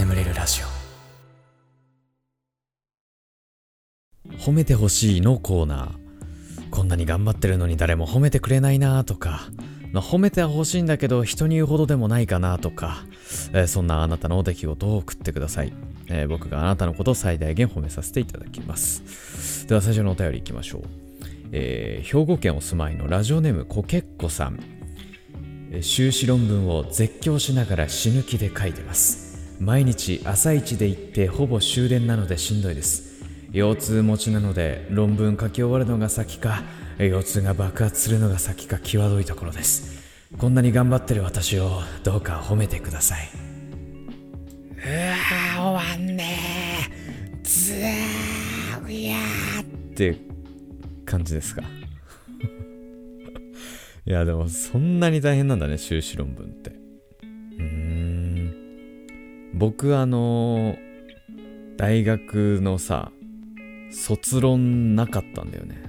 眠れるラジオ。褒めてほしいのコーナー。こんなに頑張ってるのに誰も褒めてくれないなとか、まあ、褒めては欲しいんだけど人に言うほどでもないかなとか、えーそんなあなたの出来事を送ってください、えー僕があなたのことを最大限褒めさせていただきます。では最初のお便りいきましょう、えー兵庫県お住まいのラジオネームこけっこさん。え修士論文を絶叫しながら死ぬ気で書いてます。毎日朝一で行ってほぼ終電なのでしんどいです。腰痛持ちなので論文書き終わるのが先か腰痛が爆発するのが先か際どいところです。こんなに頑張ってる私をどうか褒めてください。うわ終わんねー。ずーいやーって感じですかいやでもそんなに大変なんだね修士論文ってうん僕あの大学のさ卒論なかったんだよね。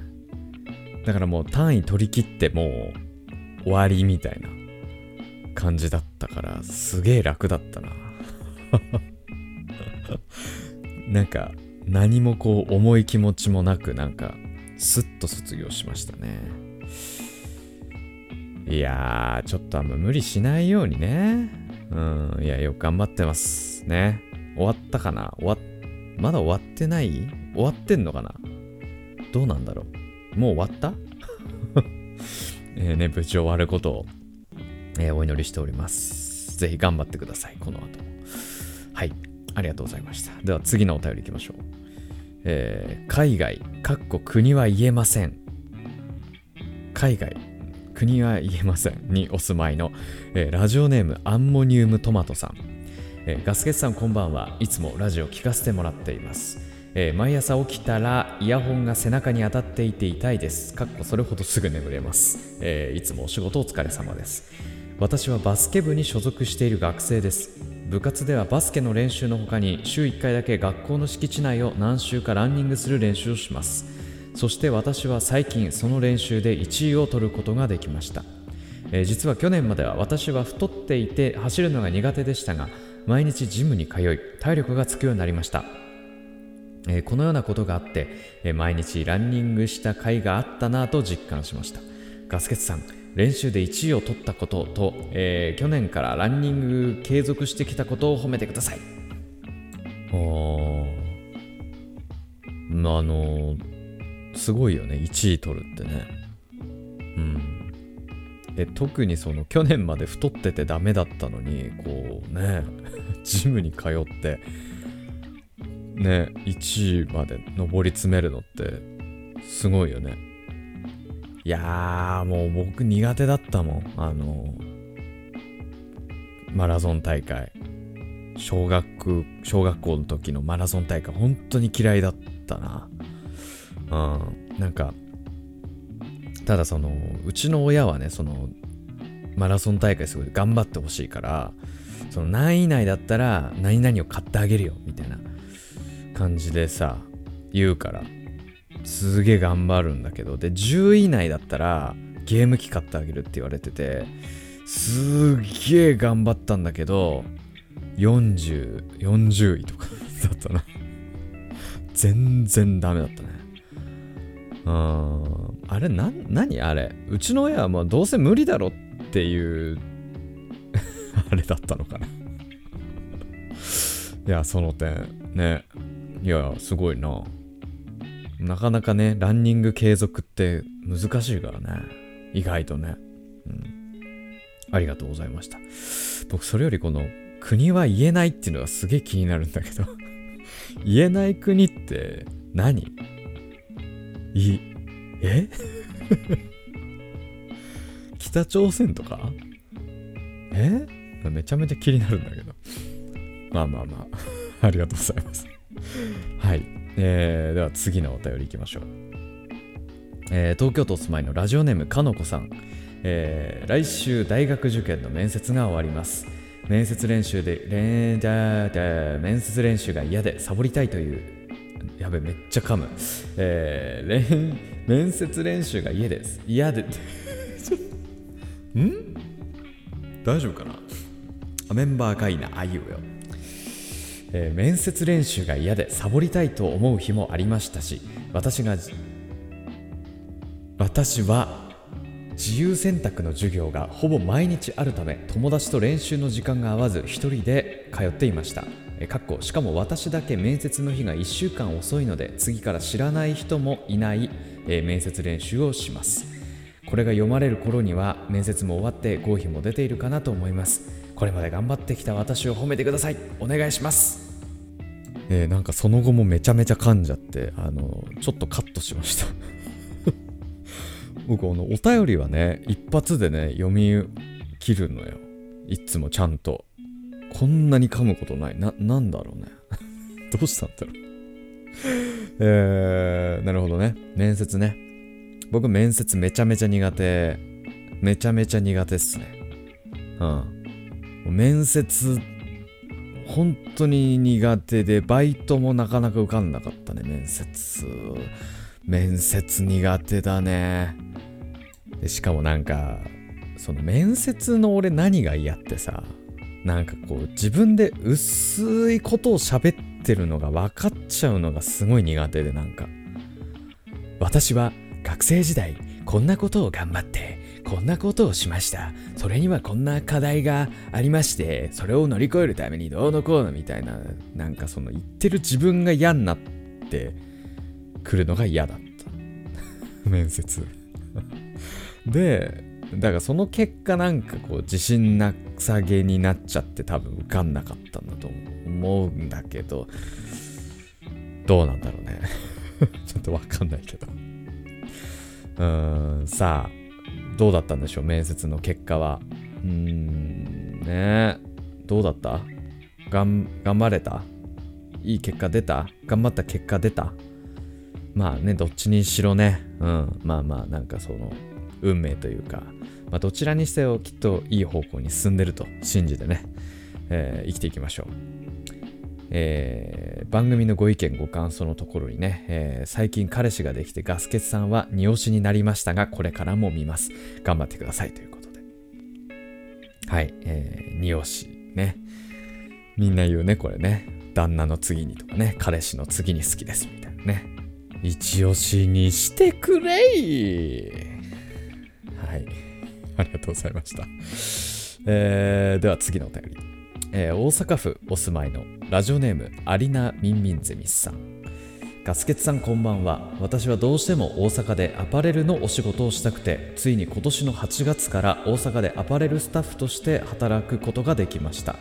だからもう単位取り切ってもう終わりみたいな感じだったからすげえ楽だったな。なんか何もこう重い気持ちもなくなんかスッと卒業しましたね。いやーちょっとあんま無理しないようにね。うんいやよく頑張ってますね。終わったかな？終わまだ終わってない？終わってんのかな？どうなんだろう？もう終わった？えね無事終わることを、えーお祈りしております。ぜひ頑張ってくださいこの後。もはいありがとうございました。では次のお便りいきましょう。えー海外かっこ国は言えません。海外。国は言えませんにお住まいの、えーラジオネームアンモニウムトマトさん、えーガスケツさんこんばんはいつもラジオ聞かせてもらっています、えー毎朝起きたらイヤホンが背中に当たっていて痛いです。かっこそれほどすぐ眠れます、えーいつもお仕事お疲れ様です。私はバスケ部に所属している学生です。部活ではバスケの練習の他に週1回だけ学校の敷地内を何周かランニングする練習をします。そして私は最近その練習で1位を取ることができました、えー実は去年までは私は太っていて走るのが苦手でしたが毎日ジムに通い体力がつくようになりました。えーこのようなことがあって、えー毎日ランニングした甲斐があったなと実感しました。ガスケツさん練習で1位を取ったことと、えー去年からランニング継続してきたことを褒めてください。おまああのすごいよね。1位取るってね。うん。え特にその去年まで太っててダメだったのにこうね ジムに通ってね1位まで上り詰めるのってすごいよね。いやーもう僕苦手だったもん。あのマラソン大会。小学小学校の時のマラソン大会。本当に嫌いだったな。うん。なんかただそのうちの親はねそのマラソン大会すごい頑張ってほしいからその何位以内だったら何々を買ってあげるよみたいな感じでさ言うからすげえ頑張るんだけどで10位以内だったらゲーム機買ってあげるって言われててすげえ頑張ったんだけど4040 40位とかだったな。全然ダメだったね。あれな何？あれ。うちの親はもうどうせ無理だろっていう あれだったのかな。いやその点ね。いやすごいな。なかなかねランニング継続って難しいからね。意外とね。うん。ありがとうございました。僕それよりこの国は言えないっていうのがすげえ気になるんだけど。言えない国って何？いえ？北朝鮮とか？え？めちゃめちゃ気になるんだけど。まあまあまあ。ありがとうございます。はい、えーでは次のお便りいきましょう、えー東京都お住まいのラジオネームかのこさん、えー来週大学受験の面接が終わります。面接練習でれだだ面接練習が嫌でサボりたいという。やべめっちゃ噛む、えー面接練習が嫌です。嫌で。ん？大丈夫かな？あメンバーがいいな。あいうよ。えー面接練習が嫌でサボりたいと思う日もありましたし私が私は自由選択の授業がほぼ毎日あるため友達と練習の時間が合わず一人で通っていました。かっこしかも私だけ面接の日が1週間遅いので次から知らない人もいない、えー面接練習をします。これが読まれる頃には面接も終わって合否も出ているかなと思います。これまで頑張ってきた私を褒めてください。お願いします。えーなんかその後もめちゃめちゃ噛んじゃってあのちょっとカットしました。僕あのお便りはね一発でね読み切るのよ。いつもちゃんと。こんなに噛むことない。ななんだろうね。どうしたんだろう。えー、なるほどね。面接ね。僕面接めちゃめちゃ苦手。めちゃめちゃ苦手っすね。うん。面接本当に苦手でバイトもなかなか受かんなかったね面接。面接苦手だね。でしかもなんかその面接の俺何が嫌ってさ。なんかこう自分で薄いことを喋ってるのが分かっちゃうのがすごい苦手でなんか。私は学生時代こんなことを頑張ってこんなことをしました。それにはこんな課題がありましてそれを乗り越えるためにどうのこうのみたいななんかその言ってる自分が嫌になってくるのが嫌だった。面接。でだからその結果なんかこう自信なさげになっちゃって多分受かんなかったんだと思うんだけどどうなんだろうね。ちょっとわかんないけど。うーんさあどうだったんでしょう？面接の結果は。うーんね。どうだった？がん頑張れた？いい結果出た？頑張った結果出た？まあねどっちにしろね。うんまあまあなんかその運命というか、まあ、どちらにせよきっといい方向に進んでると信じてね、えー生きていきましょう。えー番組のご意見ご感想のところにね、えー最近彼氏ができてガスケツさんは二押しになりましたがこれからも見ます。頑張ってくださいということで。はい、えー、二押しね。みんな言うねこれね。旦那の次にとかね彼氏の次に好きですみたいなね。一押しにしてくれい。はい。ありがとうございました。えーでは次のお便り。えー大阪府お住まいのラジオネームアリナミンミンゼミスさん。ガスケツさんこんばんは。私はどうしても大阪でアパレルのお仕事をしたくて、ついに今年の8月から大阪でアパレルスタッフとして働くことができました。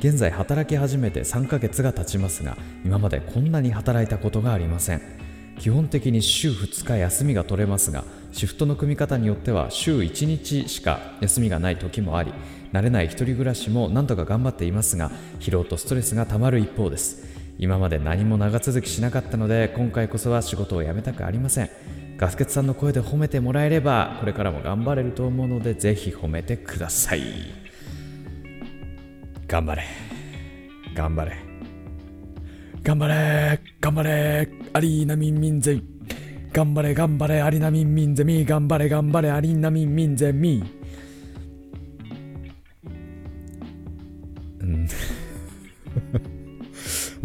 現在働き始めて3ヶ月が経ちますが、今までこんなに働いたことがありません。基本的に週2日休みが取れますがシフトの組み方によっては週1日しか休みがない時もあり慣れない一人暮らしも何とか頑張っていますが疲労とストレスがたまる一方です。今まで何も長続きしなかったので今回こそは仕事を辞めたくありません。ガスケツさんの声で褒めてもらえればこれからも頑張れると思うのでぜひ褒めてください。頑張れ。頑張れ。頑張れ頑張れアリーナミンミンゼミ。頑張れ頑張れアリーナミンミンゼミ。頑張れ頑張れアリーナミンミンゼミ。うん。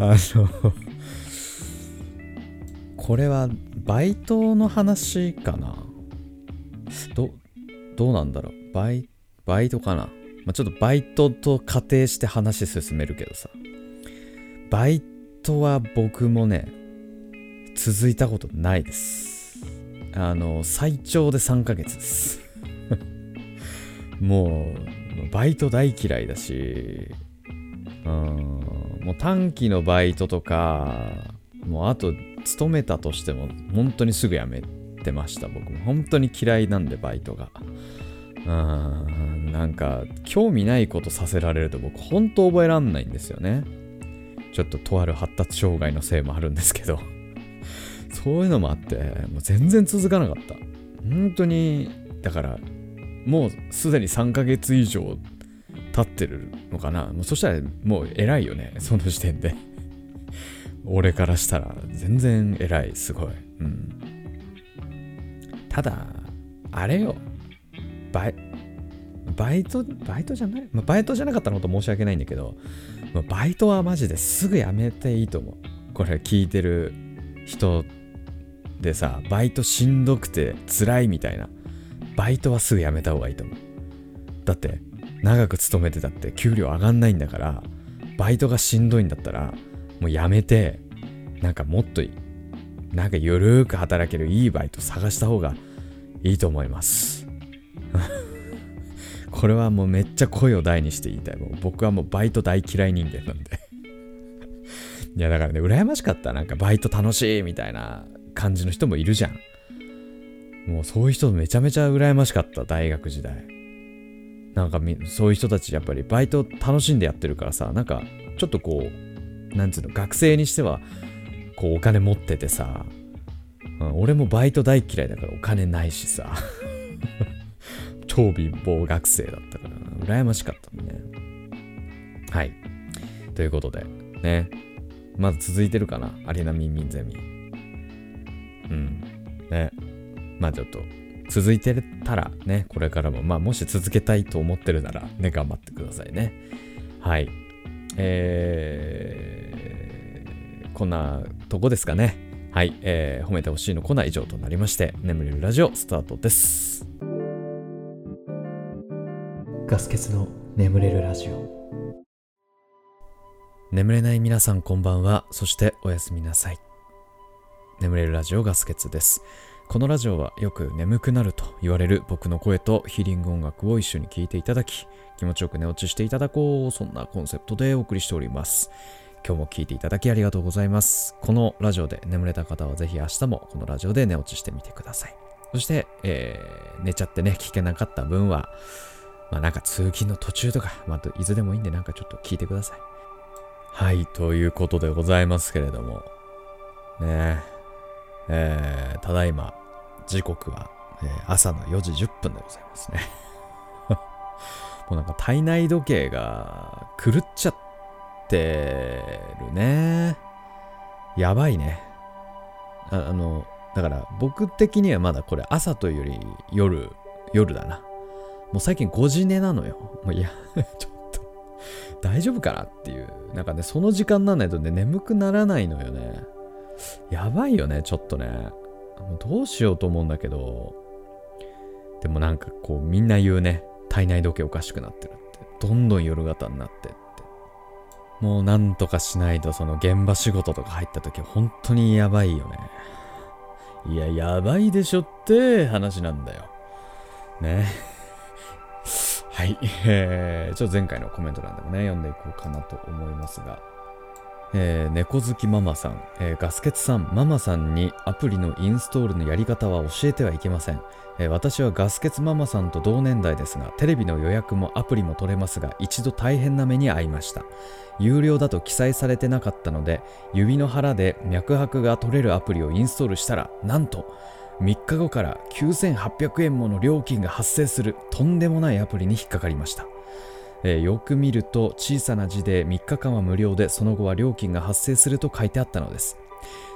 あのこれはバイトの話かな？どどうなんだろう？バイバイトかな、まあ、ちょっとバイトと仮定して話進めるけどさ。バイトは僕もね続いたことないです。あの最長で3ヶ月です。もうバイト大嫌いだしうんもう短期のバイトとかもうあと勤めたとしても本当にすぐ辞めてました僕も。本当に嫌いなんでバイトが。うんなんか興味ないことさせられると僕本当覚えらんないんですよね。ちょっととある発達障害のせいもあるんですけど。そういうのもあってもう全然続かなかった。本当にだからもうすでに3ヶ月以上経ってるのかな。もうそしたらもう偉いよねその時点で。俺からしたら全然偉いすごい。うん。ただあれよ。バイバイト、バイトじゃない、まあ、バイトじゃなかったら本当申し訳ないんだけど、まあ、バイトはマジですぐやめていいと思う。これ聞いてる人でさ、バイトしんどくて辛いみたいな。バイトはすぐやめた方がいいと思う。だって、長く勤めてたって給料上がんないんだから、バイトがしんどいんだったら、もうやめて、なんかもっといい。なんかゆるーく働けるいいバイト探した方がいいと思います。これはもうめっちゃ声を大にして言いたい。もう僕はもうバイト大嫌い人間なんで いやだからね、羨ましかった。なんかバイト楽しいみたいな感じの人もいるじゃん。もうそういう人めちゃめちゃ羨ましかった、大学時代。なんかそういう人たちやっぱりバイト楽しんでやってるからさ、なんかちょっとこう、なんつうの、学生にしては、こうお金持っててさ、うん、俺もバイト大嫌いだからお金ないしさ 超貧乏学生だったからな、羨ましかったね。はい。ということで、ね。まだ続いてるかな？アリナミンミンゼミ。うん。ね。まあちょっと、続いてたらね、これからも、まあもし続けたいと思ってるなら、ね、頑張ってくださいね。はい。えー、こんなとこですかね。はい。えー、褒めてほしいのコーナー以上となりまして、眠れるラジオスタートです。ガス欠の眠れるラジオ。眠れない皆さんこんばんは。そしておやすみなさい。眠れるラジオガス欠です。このラジオはよく眠くなると言われる僕の声とヒーリング音楽を一緒に聴いていただき気持ちよく寝落ちしていただこうそんなコンセプトでお送りしております。今日も聴いていただきありがとうございます。このラジオで眠れた方はぜひ明日もこのラジオで寝落ちしてみてください。そして、えー、寝ちゃってね聞けなかった分はまあなんか通勤の途中とか、まあいつでもいいんでなんかちょっと聞いてください。はい、ということでございますけれども、ねえ、ー、ただいま、時刻は、えー、朝の4時10分でございますね。もうなんか体内時計が狂っちゃってるね。やばいね。ああの、だから僕的にはまだこれ朝というより夜、夜だな。もう最近5時寝なのよ。もういや、ちょっと、大丈夫かなっていう。なんかね、その時間にならないとね、眠くならないのよね。やばいよね、ちょっとね。もうどうしようと思うんだけど。でもなんかこう、みんな言うね、体内時計おかしくなってるって。どんどん夜型になってって。もうなんとかしないと、その現場仕事とか入った時、本当にやばいよね。いや、やばいでしょって話なんだよ。ね。はい、えー、ちょっと前回のコメント欄でもね、読んでいこうかなと思いますが、えー、猫好きママさん、えー、ガスケツさん、ママさんにアプリのインストールのやり方は教えてはいけません。えー、私はガスケツママさんと同年代ですが、テレビの予約もアプリも取れますが、一度大変な目に遭いました。有料だと記載されてなかったので、指の腹で脈拍が取れるアプリをインストールしたら、なんと、3日後から9800円もの料金が発生するとんでもないアプリに引っかかりました、えー、よく見ると小さな字で3日間は無料でその後は料金が発生すると書いてあったのです。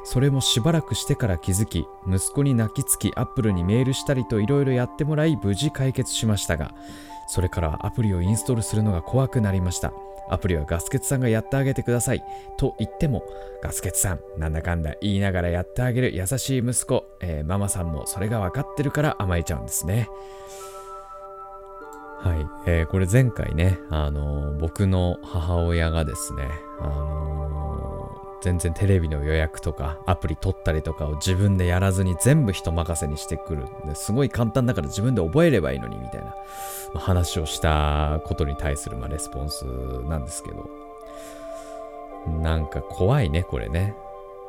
それもしばらくしてから気づき息子に泣きつきアップルにメールしたりといろいろやってもらい無事解決しましたがそれからアプリをインストールするのが怖くなりました。アプリはガスケツさんがやってあげてください。と言っても、ガスケツさん、なんだかんだ言いながらやってあげる優しい息子、えー、ママさんもそれが分かってるから甘えちゃうんですね。はい。えー、これ前回ね、あのー、僕の母親がですね、あの、全然テレビの予約とかアプリ取ったりとかを自分でやらずに全部人任せにしてくる。すごい簡単だから自分で覚えればいいのにみたいな話をしたことに対するまあレスポンスなんですけど。なんか怖いね、これね。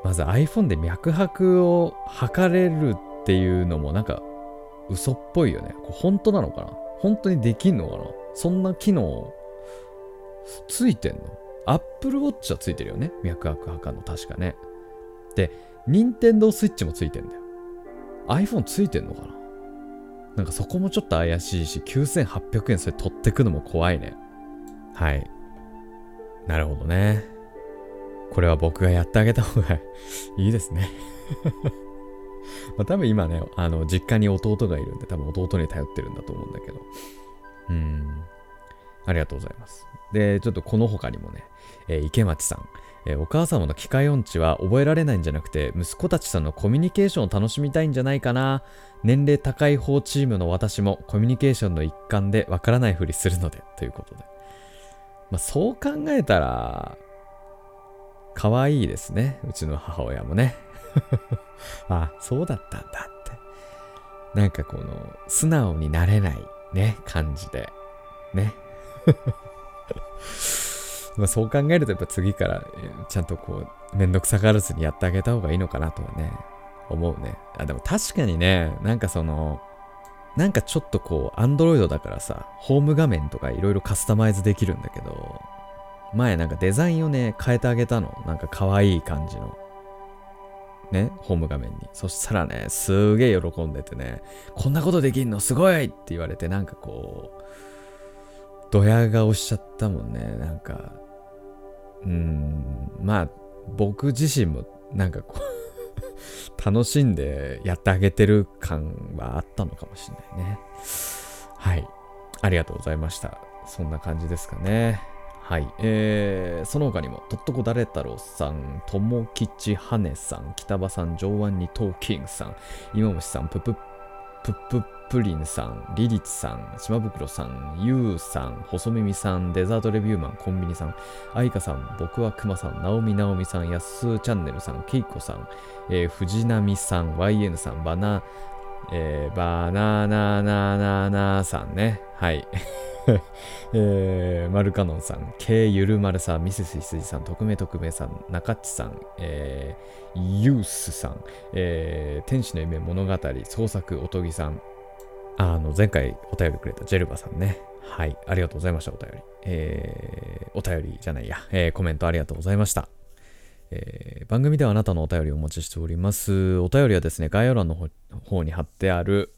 まず iPhone で脈拍を測れるっていうのもなんか嘘っぽいよね。これ本当なのかな？本当にできんのかな？そんな機能ついてんの？?Apple Watch はついてるよね。脈拍測るの確かね。で、Nintendo Switch もついてんだよ。iPhone ついてんのかななんかそこもちょっと怪しいし、9800円それ取ってくのも怖いね。はい。なるほどね。これは僕がやってあげた方が いいですね まあ多分今ね、あの、実家に弟がいるんで、多分弟に頼ってるんだと思うんだけど。うん。ありがとうございます。で、ちょっとこの他にもね、えー池町さん、えーお母様の機械音痴は覚えられないんじゃなくて、息子たちとのコミュニケーションを楽しみたいんじゃないかな。年齢高い方チームの私もコミュニケーションの一環でわからないふりするので、ということで。まあ、そう考えたら、可愛いですね。うちの母親もね。あ、そうだったんだって。なんかこの、素直になれないね、感じで。ね。まそう考えるとやっぱ次からちゃんとこうめんどくさがらずにやってあげた方がいいのかなとはね思うね。あでも確かにねなんかそのなんかちょっとこうアンドロイドだからさホーム画面とかいろいろカスタマイズできるんだけど前なんかデザインをね変えてあげたの。なんか可愛い感じの。ねホーム画面に。そしたらねすげえ喜んでてねこんなことできんの？すごい！って言われてなんかこうドヤ顔しちゃったもんね。なんかうーんまあ僕自身もなんかこう 楽しんでやってあげてる感はあったのかもしれないね。はい。ありがとうございました。そんな感じですかね。はい、えー、その他にも、とっとこだれ太郎さん、ともきちはねさん、北場さん、上腕にトーキングさん、今星さん、ぷぷっぷっぷっプリンさん、リリチさん、島袋さん、ゆうさん、細耳さん、デザートレビューマン、コンビニさん、あいかさん、僕はくまさん、なおみなおみさん、やすチャンネルさん、けいこさん、えー、藤波さん、YN さん、バナ、えー、バナナナナナさんね。はい。えー、マルカノンさん、K ゆるまるさん、ミセス羊さん、特命特命さん、中っちさん、えー、ユースさん、えー、天使の夢物語、創作おとぎさん、あの、前回お便りくれたジェルバさんね。はい、ありがとうございました、お便り。えー、お便りじゃないや、えー、コメントありがとうございました。えー番組ではあなたのお便りをお待ちしております。お便りはですね、概要欄の方に貼ってある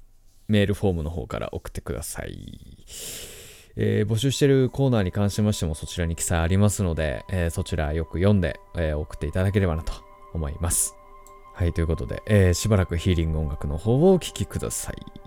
メールフォームの方から送ってください。えー募集してるコーナーに関しましてもそちらに記載ありますので、えーそちらよく読んで、えー送っていただければなと思います。はい、ということで、えしばらくヒーリング音楽の方をお聴きください。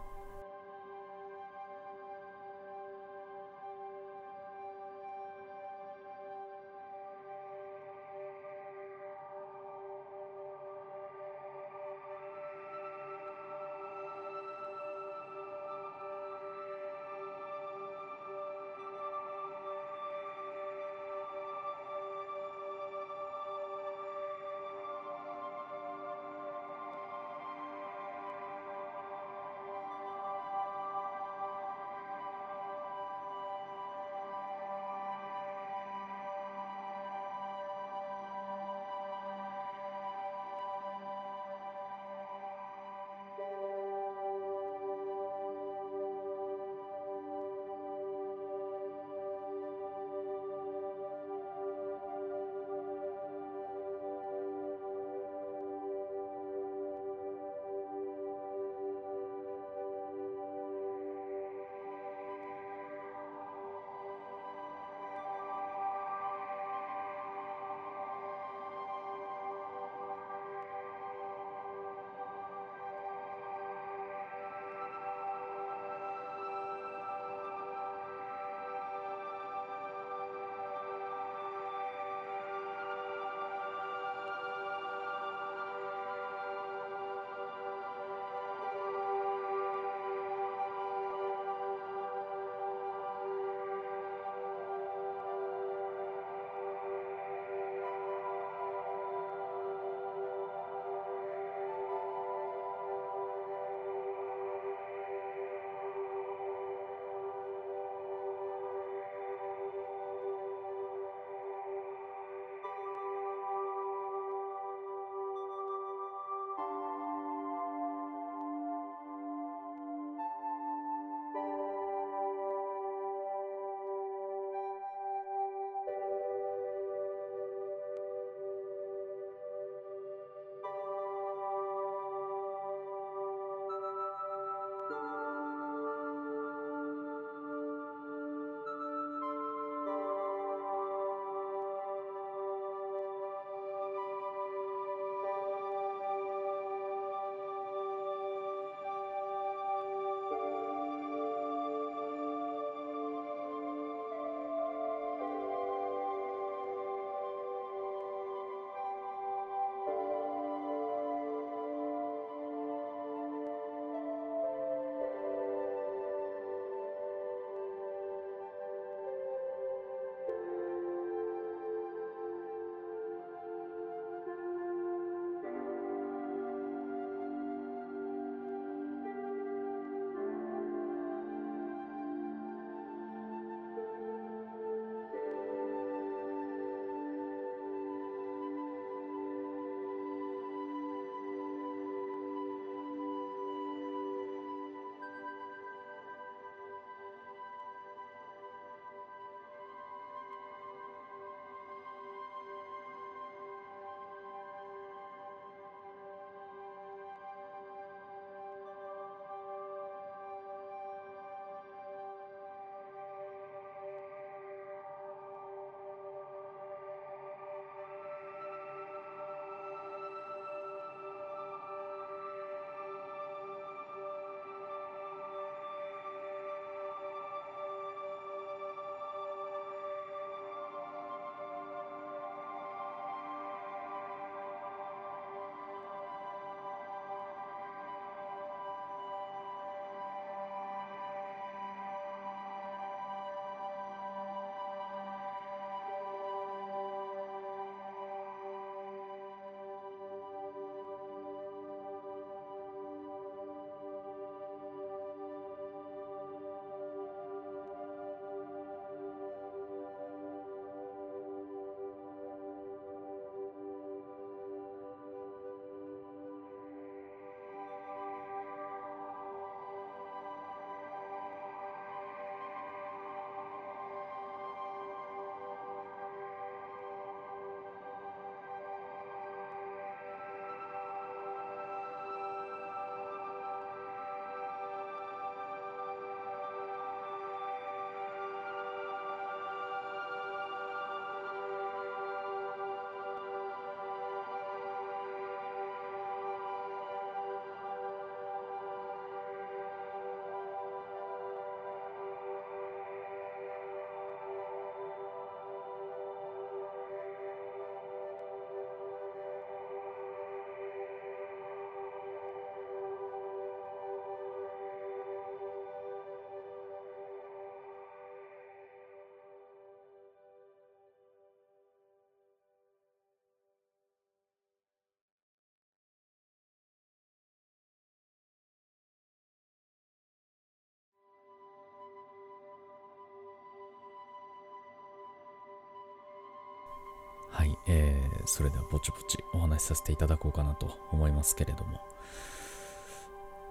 はい、えー、それではぼちぼちお話しさせていただこうかなと思いますけれども。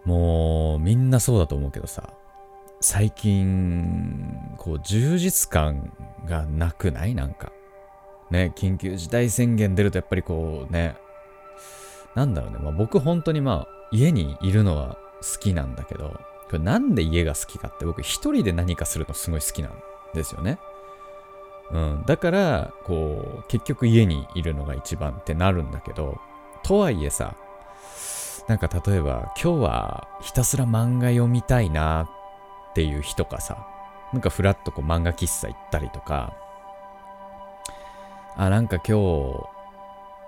もう、みんなそうだと思うけどさ、最近、こう、充実感がなくない？なんか。ね、緊急事態宣言出るとやっぱりこうね、なんだろうね、まあ僕本当にまあ、家にいるのは好きなんだけど、これなんで家が好きかって僕一人で何かするのすごい好きなんですよね。うん。だから、こう、結局家にいるのが一番ってなるんだけど、とはいえさ、なんか例えば今日はひたすら漫画読みたいなっていう日とかさ、なんかふらっとこう漫画喫茶行ったりとか、あ、なんか今日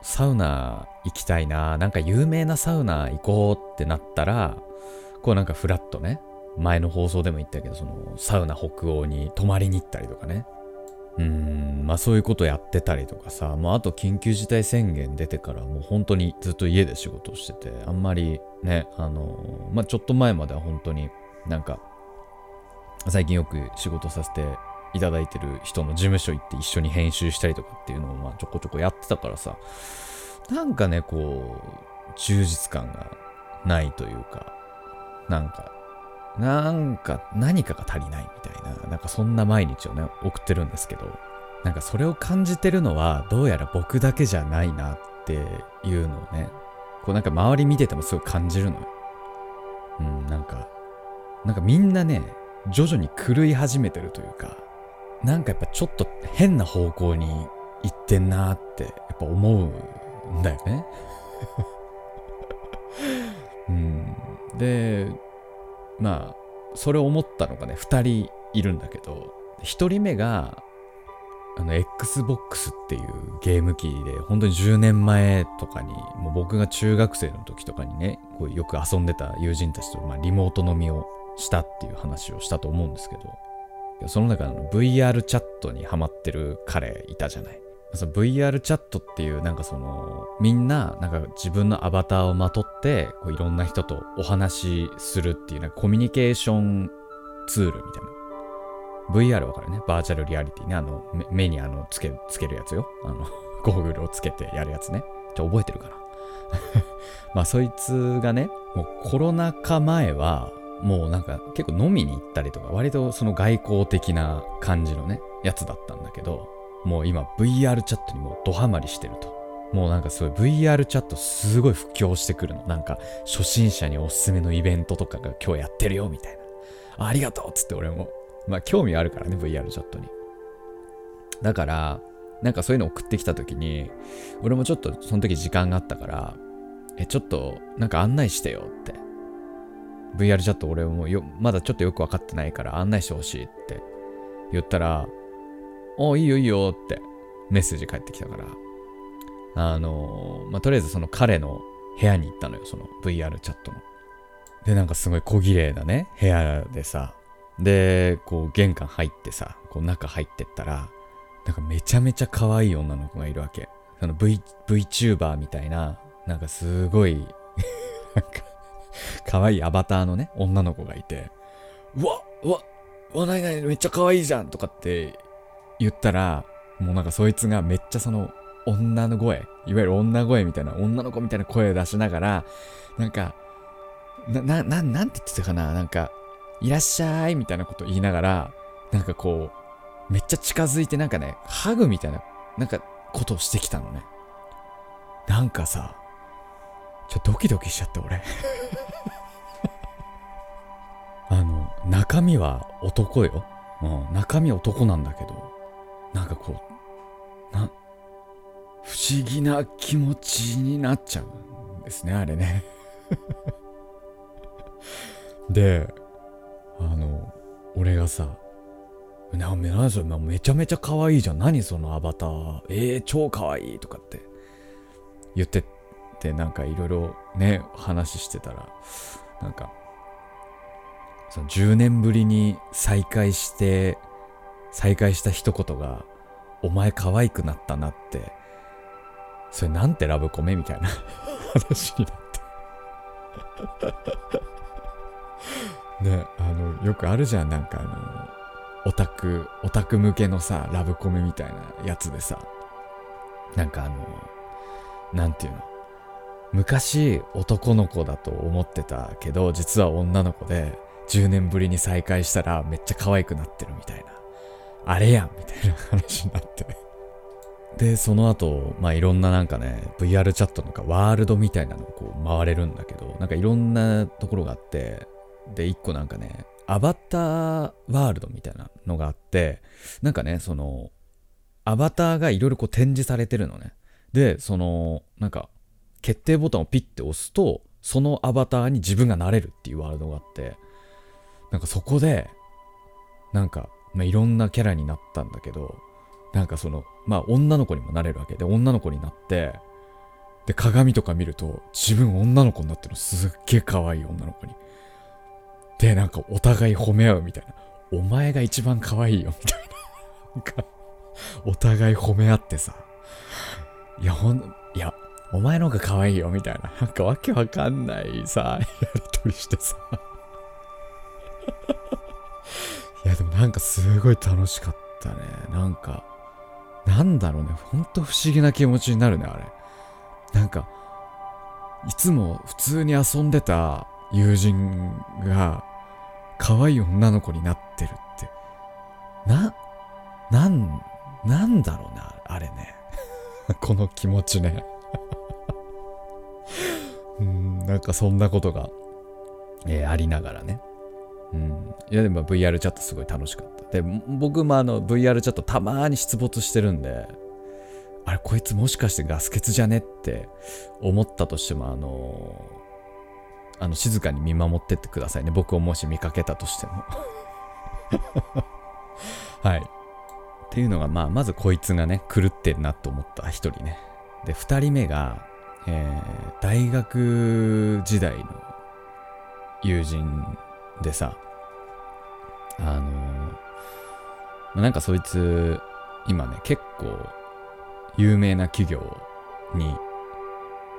サウナ行きたいな、なんか有名なサウナ行こうってなったら、こうなんかふらっとね、前の放送でも言ったけど、そのサウナ北欧に泊まりに行ったりとかね。うーん、まあそういうことやってたりとかさ、もうあと緊急事態宣言出てからもう本当にずっと家で仕事をしてて、あんまりね、あの、まあちょっと前までは本当になんか、最近よく仕事させていただいてる人の事務所行って一緒に編集したりとかっていうのをまあちょこちょこやってたからさ、なんかね、こう、充実感がないというか、なんかなんか何かが足りないみたいな、なんかそんな毎日をね、送ってるんですけど、なんかそれを感じてるのはどうやら僕だけじゃないなっていうのをね、こうなんか周り見ててもすごい感じるのよ。うん、なんか、なんかみんなね、徐々に狂い始めてるというか、なんかやっぱちょっと変な方向に行ってんなってやっぱ思うんだよね。うん、で、まあ、それを思ったのがね、2人いるんだけど、1人目が、あの、Xbox っていうゲーム機で、本当に10年前とかに、もう僕が中学生の時とかにね、こうよく遊んでた友人たちと、まあ、リモート飲みをしたっていう話をしたと思うんですけど、その中の VR チャットにハマってる彼いたじゃない。VR チャットっていうなんかそのみんななんか自分のアバターをまとってこういろんな人とお話しするっていうなんかコミュニケーションツールみたいな。VR わかるね？バーチャルリアリティね。あの目にあのつけつけるやつよ。あの ゴーグルをつけてやるやつね。じゃ覚えてるかな？まあそいつがねもうコロナ禍前はもうなんか結構飲みに行ったりとか割とその外交的な感じのねやつだったんだけどもう今 VR チャットにもうドハマりしてると。もうなんかすごい VR チャットすごい布教してくるの。なんか初心者におすすめのイベントとかが今日やってるよみたいな。ありがとうっつって俺も。まあ興味あるからね VR チャットに。だから、なんかそういうの送ってきた時に、俺もちょっとその時時間があったから、え、ちょっとなんか案内してよって。VR チャット俺もよ、まだちょっとよくわかってないから案内してほしいって言ったら、おいいよいいよってメッセージ返ってきたから、あのー、まあ、とりあえずその彼の部屋に行ったのよ、その VR チャットの。で、なんかすごい小綺麗なね、部屋でさ、で、こう玄関入ってさ、こう中入ってったら、なんかめちゃめちゃ可愛い女の子がいるわけ。その V、VTuber みたいな、なんかすごい なんか可愛いアバターのね、女の子がいて、うわうわうわ、なになにめっちゃ可愛いじゃんとかって言ったら、もうなんかそいつがめっちゃその女の声、いわゆる女声みたいな、女の子みたいな声を出しながら、なんか、な、な、なんて言ってたかななんか、いらっしゃいみたいなこと言いながら、なんかこう、めっちゃ近づいてなんかね、ハグみたいな、なんかことをしてきたのね。なんかさ、ちょ、ドキドキしちゃって俺 あの、中身は男よ。うん、中身男なんだけど、なんかこう、な、不思議な気持ちになっちゃうんですね、あれね。で、あの、俺がさ、な、なそれめちゃめちゃ可愛いじゃん。何そのアバター。えー、超可愛いとかって言ってって、なんかいろいろね、話してたら、なんか、その10年ぶりに再会して、再会した一言が、お前可愛くなったなって、それなんてラブコメみたいな 話になって ね、あの、よくあるじゃん、なんかあの、オタク、オタク向けのさ、ラブコメみたいなやつでさ、なんかあの、なんていうの。昔男の子だと思ってたけど、実は女の子で、10年ぶりに再会したらめっちゃ可愛くなってるみたいな。あれやんみたいな話になって。で、その後、まあいろんななんかね、VR チャットとかワールドみたいなのをこう回れるんだけど、なんかいろんなところがあって、で、一個なんかね、アバターワールドみたいなのがあって、なんかね、その、アバターがいろいろこう展示されてるのね。で、その、なんか、決定ボタンをピッて押すと、そのアバターに自分がなれるっていうワールドがあって、なんかそこで、なんか、まあ、いろんなキャラになったんだけど、なんかその、まあ女の子にもなれるわけで、女の子になって、で、鏡とか見ると、自分女の子になってるのすっげえ可愛い女の子に。で、なんかお互い褒め合うみたいな。お前が一番可愛いよ、みたいな。なんか、お互い褒め合ってさ。いや、ほん、いや、お前の方が可愛いよ、みたいな。なんかわけわかんないさ、やりとりしてさ。いや、でもなんかすごい楽しかったね。なんか、なんだろうね。ほんと不思議な気持ちになるね、あれ。なんか、いつも普通に遊んでた友人が、可愛い女の子になってるって。な、なん、なんだろうな、あれね。この気持ちね。うん、なんかそんなことが、えー、ありながらね。うん。いやでも VR チャットすごい楽しかった。で、僕もあの VR チャットたまに出没してるんで、あれ、こいつもしかしてガス欠じゃねって思ったとしても、あのー、あの、静かに見守ってってくださいね。僕をもし見かけたとしても はい。っていうのが、まあ、まずこいつがね、狂ってるなと思った一人ね。で、二人目が、えー、大学時代の友人でさ、あの、なんかそいつ、今ね、結構、有名な企業に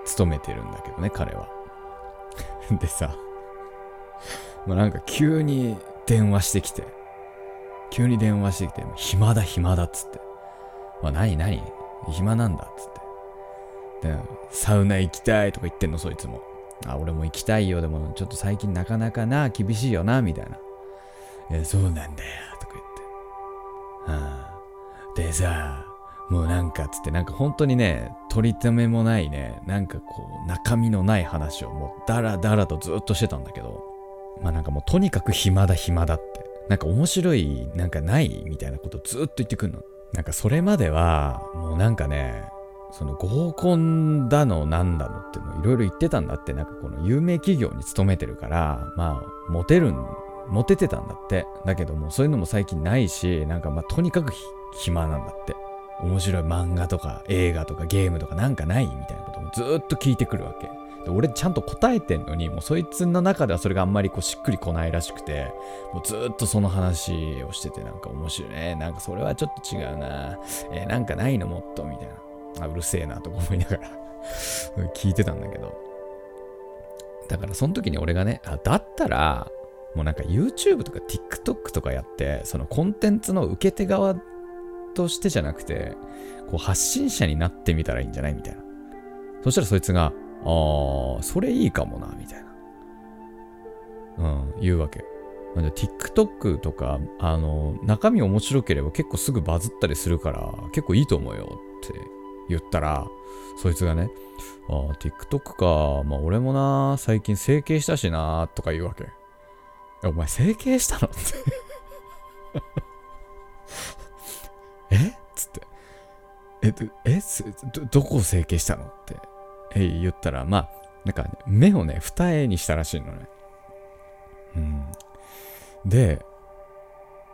勤めてるんだけどね、彼は。でさ、まあ、なんか急に電話してきて、急に電話してきて、暇だ暇だっつって。まあ、何何？暇なんだっつって。で、サウナ行きたいとか言ってんの、そいつも。あ、俺も行きたいよ。でも、ちょっと最近なかなかな、厳しいよな、みたいな。い、そうなんだよ、とか言って。はあ、でさ、もうなんかつって、なんか本当にね、取り留めもないね、なんかこう、中身のない話をもうダラダラとずっとしてたんだけど、まあなんかもうとにかく暇だ暇だって、なんか面白い、なんかないみたいなことずっと言ってくんの。なんかそれまでは、もうなんかね、その合コンだのなんだのっていうのいろいろ言ってたんだって、なんかこの有名企業に勤めてるから、まあ、モテるん、モテてたんだって。だけどもそういうのも最近ないし、なんかまあとにかく暇なんだって。面白い漫画とか映画とかゲームとかなんかないみたいなこともずっと聞いてくるわけ。で俺ちゃんと答えてんのに、もうそいつの中ではそれがあんまりこうしっくりこないらしくて、もうずっとその話をしててなんか面白いね。なんかそれはちょっと違うな。えー、なんかないのもっとみたいな。あ、うるせえなとか思いながら 聞いてたんだけど。だからその時に俺がね、あ、だったら、もうなんか YouTube とか TikTok とかやって、そのコンテンツの受け手側としてじゃなくて、こう発信者になってみたらいいんじゃないみたいな。そしたらそいつが、ああ、それいいかもな、みたいな。うん、言うわけ。なんで TikTok とか、あの、中身面白ければ結構すぐバズったりするから、結構いいと思うよって言ったら、そいつがね、ああ、TikTok か、まあ俺もな、最近整形したしな、とか言うわけ。お前整形したの？って え？っつって。え、え？ど、どこを整形したの？ってえ言ったら、まあ、なんか、ね、目をね、二重にしたらしいのね。うん。で、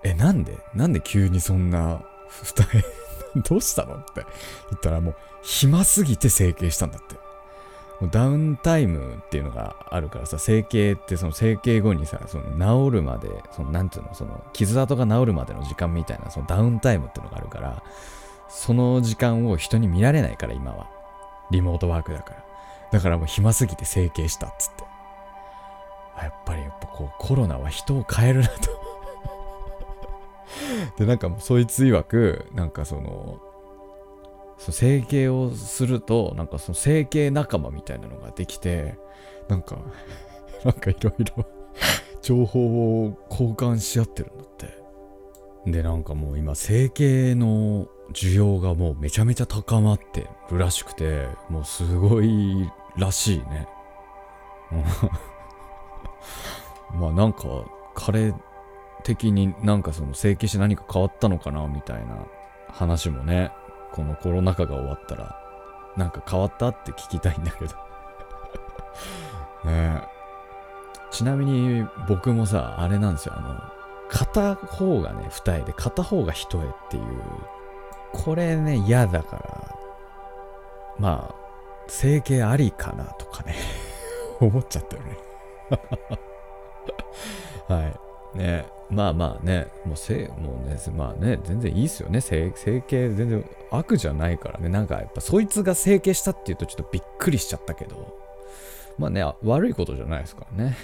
え、なんで？なんで急にそんな二重 どうしたのって言ったらもう、暇すぎて整形したんだって。もうダウンタイムっていうのがあるからさ、整形ってその整形後にさ、その治るまで、そのなんていうの、その傷跡が治るまでの時間みたいな、そのダウンタイムっていうのがあるから、その時間を人に見られないから今は。リモートワークだから。だからもう暇すぎて整形したっつって。やっぱりやっぱこうコロナは人を変えるなとで、なんかもうそいつ曰く、なんかその、その整形をするとなんかその整形仲間みたいなのができてなんか なんかいろいろ情報を交換し合ってるんだって。でなんかもう今整形の需要がもうめちゃめちゃ高まってるらしくてもうすごいらしいね。まあなんか彼的になんかその整形して何か変わったのかなみたいな話もねこのコロナ禍が終わったらなんか変わったって聞きたいんだけど。ねちなみに僕もさあれなんですよ。あの片方がね二重で片方が一重っていうこれね嫌だからまあ整形ありかなとかね 思っちゃったよね。はい。ね。まあまあね。もうせもうねまあね全然いいっすよね。整形全然悪じゃないからね。なんかやっぱそいつが整形したっていうとちょっとびっくりしちゃったけど。まあね悪いことじゃないですからね。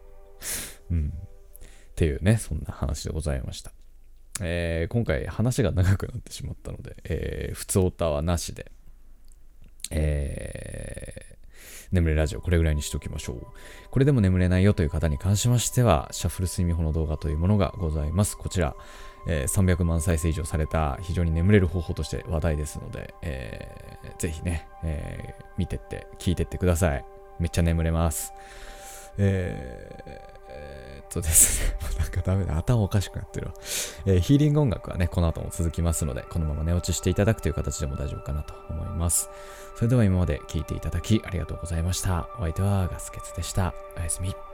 うん。っていうねそんな話でございました。えー、今回話が長くなってしまったので、えー、普通オタはなしで、えー、眠れラジオこれぐらいにしておきましょう。これでも眠れないよという方に関しましては、シャッフル睡眠法の動画というものがございます。こちら、えー、300万再生以上された非常に眠れる方法として話題ですので、えー、ぜひね、えー、見てって、聞いてってください。めっちゃ眠れます。えーとですね、なんかダメだ、頭おかしくなってるわ。えー、ヒーリング音楽はね、この後も続きますので、このまま寝落ちしていただくという形でも大丈夫かなと思います。それでは今まで聴いていただきありがとうございました。お相手はガスケツでした。おやすみ。